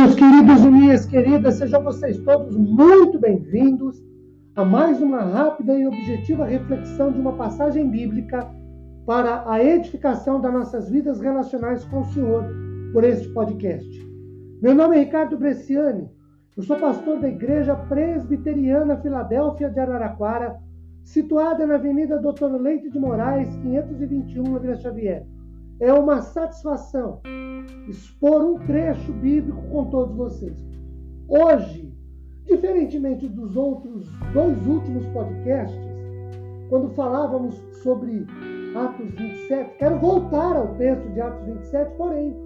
Meus queridos e minhas queridas, sejam vocês todos muito bem-vindos a mais uma rápida e objetiva reflexão de uma passagem bíblica para a edificação das nossas vidas relacionais com o Senhor por este podcast. Meu nome é Ricardo Bresciani, eu sou pastor da Igreja Presbiteriana Filadélfia de Araraquara, situada na Avenida Doutor Leite de Moraes, 521, na Xavier. É uma satisfação expor um trecho bíblico com todos vocês. Hoje, diferentemente dos outros dois últimos podcasts, quando falávamos sobre Atos 27, quero voltar ao texto de Atos 27, porém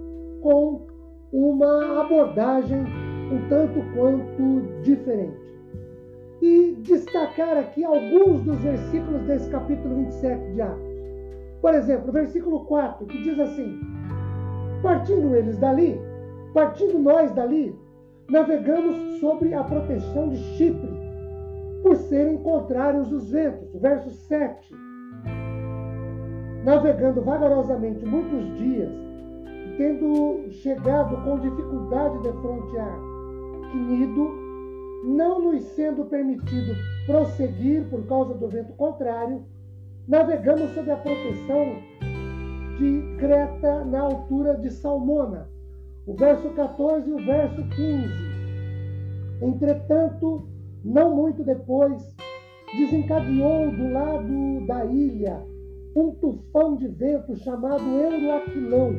com uma abordagem um tanto quanto diferente. E destacar aqui alguns dos versículos desse capítulo 27 de Atos. Por exemplo, versículo 4, que diz assim: Partindo eles dali, partindo nós dali, navegamos sobre a proteção de Chipre, por serem contrários os ventos. Verso 7. Navegando vagarosamente muitos dias, tendo chegado com dificuldade de frontear Quinido, não nos sendo permitido prosseguir por causa do vento contrário, navegamos sob a proteção de Creta na altura de Salmona. O verso 14 e o verso 15. Entretanto, não muito depois, desencadeou do lado da ilha um tufão de vento chamado Euroaquilão,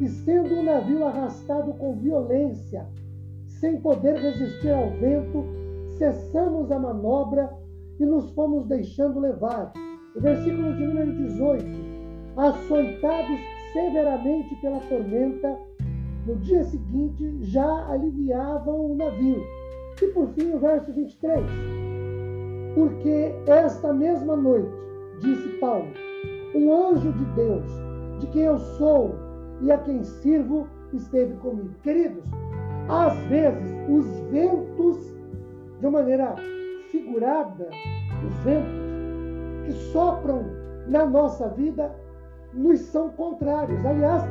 e sendo o navio arrastado com violência, sem poder resistir ao vento, cessamos a manobra e nos fomos deixando levar. O versículo de número 18 açoitados severamente pela tormenta, no dia seguinte já aliviavam o navio. E por fim, o verso 23. Porque esta mesma noite, disse Paulo, um anjo de Deus, de quem eu sou e a quem sirvo, esteve comigo. Queridos, às vezes os ventos, de uma maneira figurada, os ventos que sopram na nossa vida nos são contrários. Aliás,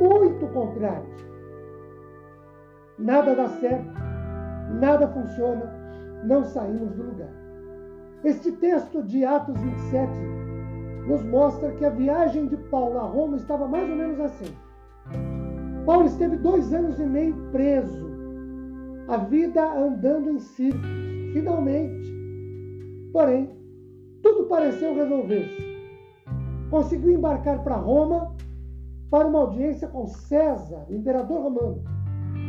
muito contrários. Nada dá certo, nada funciona, não saímos do lugar. Este texto de Atos 27 nos mostra que a viagem de Paulo a Roma estava mais ou menos assim. Paulo esteve dois anos e meio preso, a vida andando em círculos. Finalmente, porém, tudo pareceu resolver-se conseguiu embarcar para Roma para uma audiência com César, imperador romano.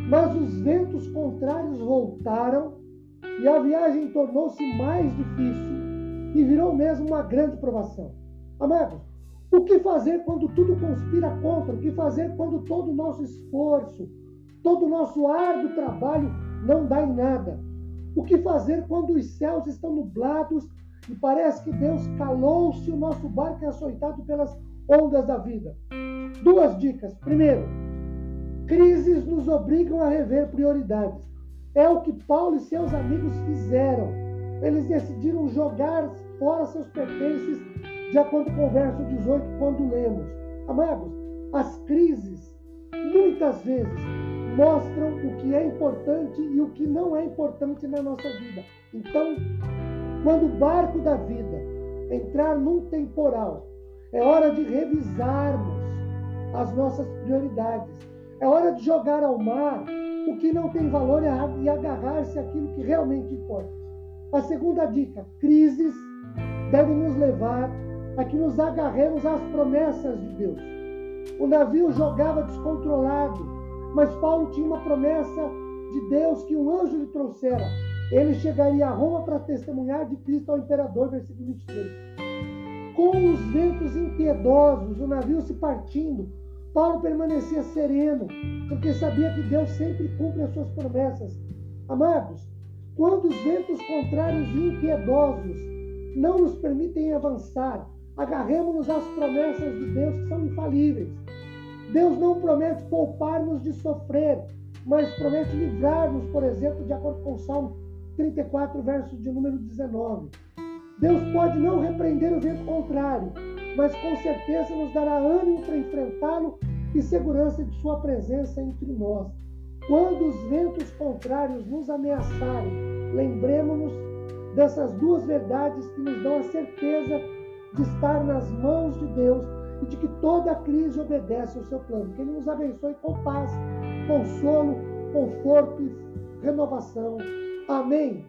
Mas os ventos contrários voltaram e a viagem tornou-se mais difícil e virou mesmo uma grande provação. Amados, o que fazer quando tudo conspira contra? O que fazer quando todo o nosso esforço, todo o nosso árduo trabalho não dá em nada? O que fazer quando os céus estão nublados e parece que Deus calou-se o nosso barco é açoitado pelas ondas da vida. Duas dicas. Primeiro, crises nos obrigam a rever prioridades. É o que Paulo e seus amigos fizeram. Eles decidiram jogar fora seus pertences, de acordo com o verso 18, quando lemos. Amados, as crises, muitas vezes, mostram o que é importante e o que não é importante na nossa vida. Então, quando o barco da vida entrar num temporal, é hora de revisarmos as nossas prioridades. É hora de jogar ao mar o que não tem valor e agarrar-se àquilo que realmente importa. A segunda dica: crises devem nos levar a que nos agarremos às promessas de Deus. O navio jogava descontrolado, mas Paulo tinha uma promessa de Deus que um anjo lhe trouxera ele chegaria a Roma para testemunhar de Cristo ao imperador, versículo 23. Com os ventos impiedosos, o navio se partindo, Paulo permanecia sereno, porque sabia que Deus sempre cumpre as suas promessas. Amados, quando os ventos contrários e impiedosos não nos permitem avançar, agarremos-nos às promessas de Deus que são infalíveis. Deus não promete poupar-nos de sofrer, mas promete livrar-nos, por exemplo, de acordo com o Salmo 34, verso de número 19. Deus pode não repreender o vento contrário, mas com certeza nos dará ânimo para enfrentá-lo e segurança de sua presença entre nós. Quando os ventos contrários nos ameaçarem, lembremos-nos dessas duas verdades que nos dão a certeza de estar nas mãos de Deus e de que toda crise obedece ao seu plano. Que Ele nos abençoe com paz, consolo, conforto e renovação. Amém.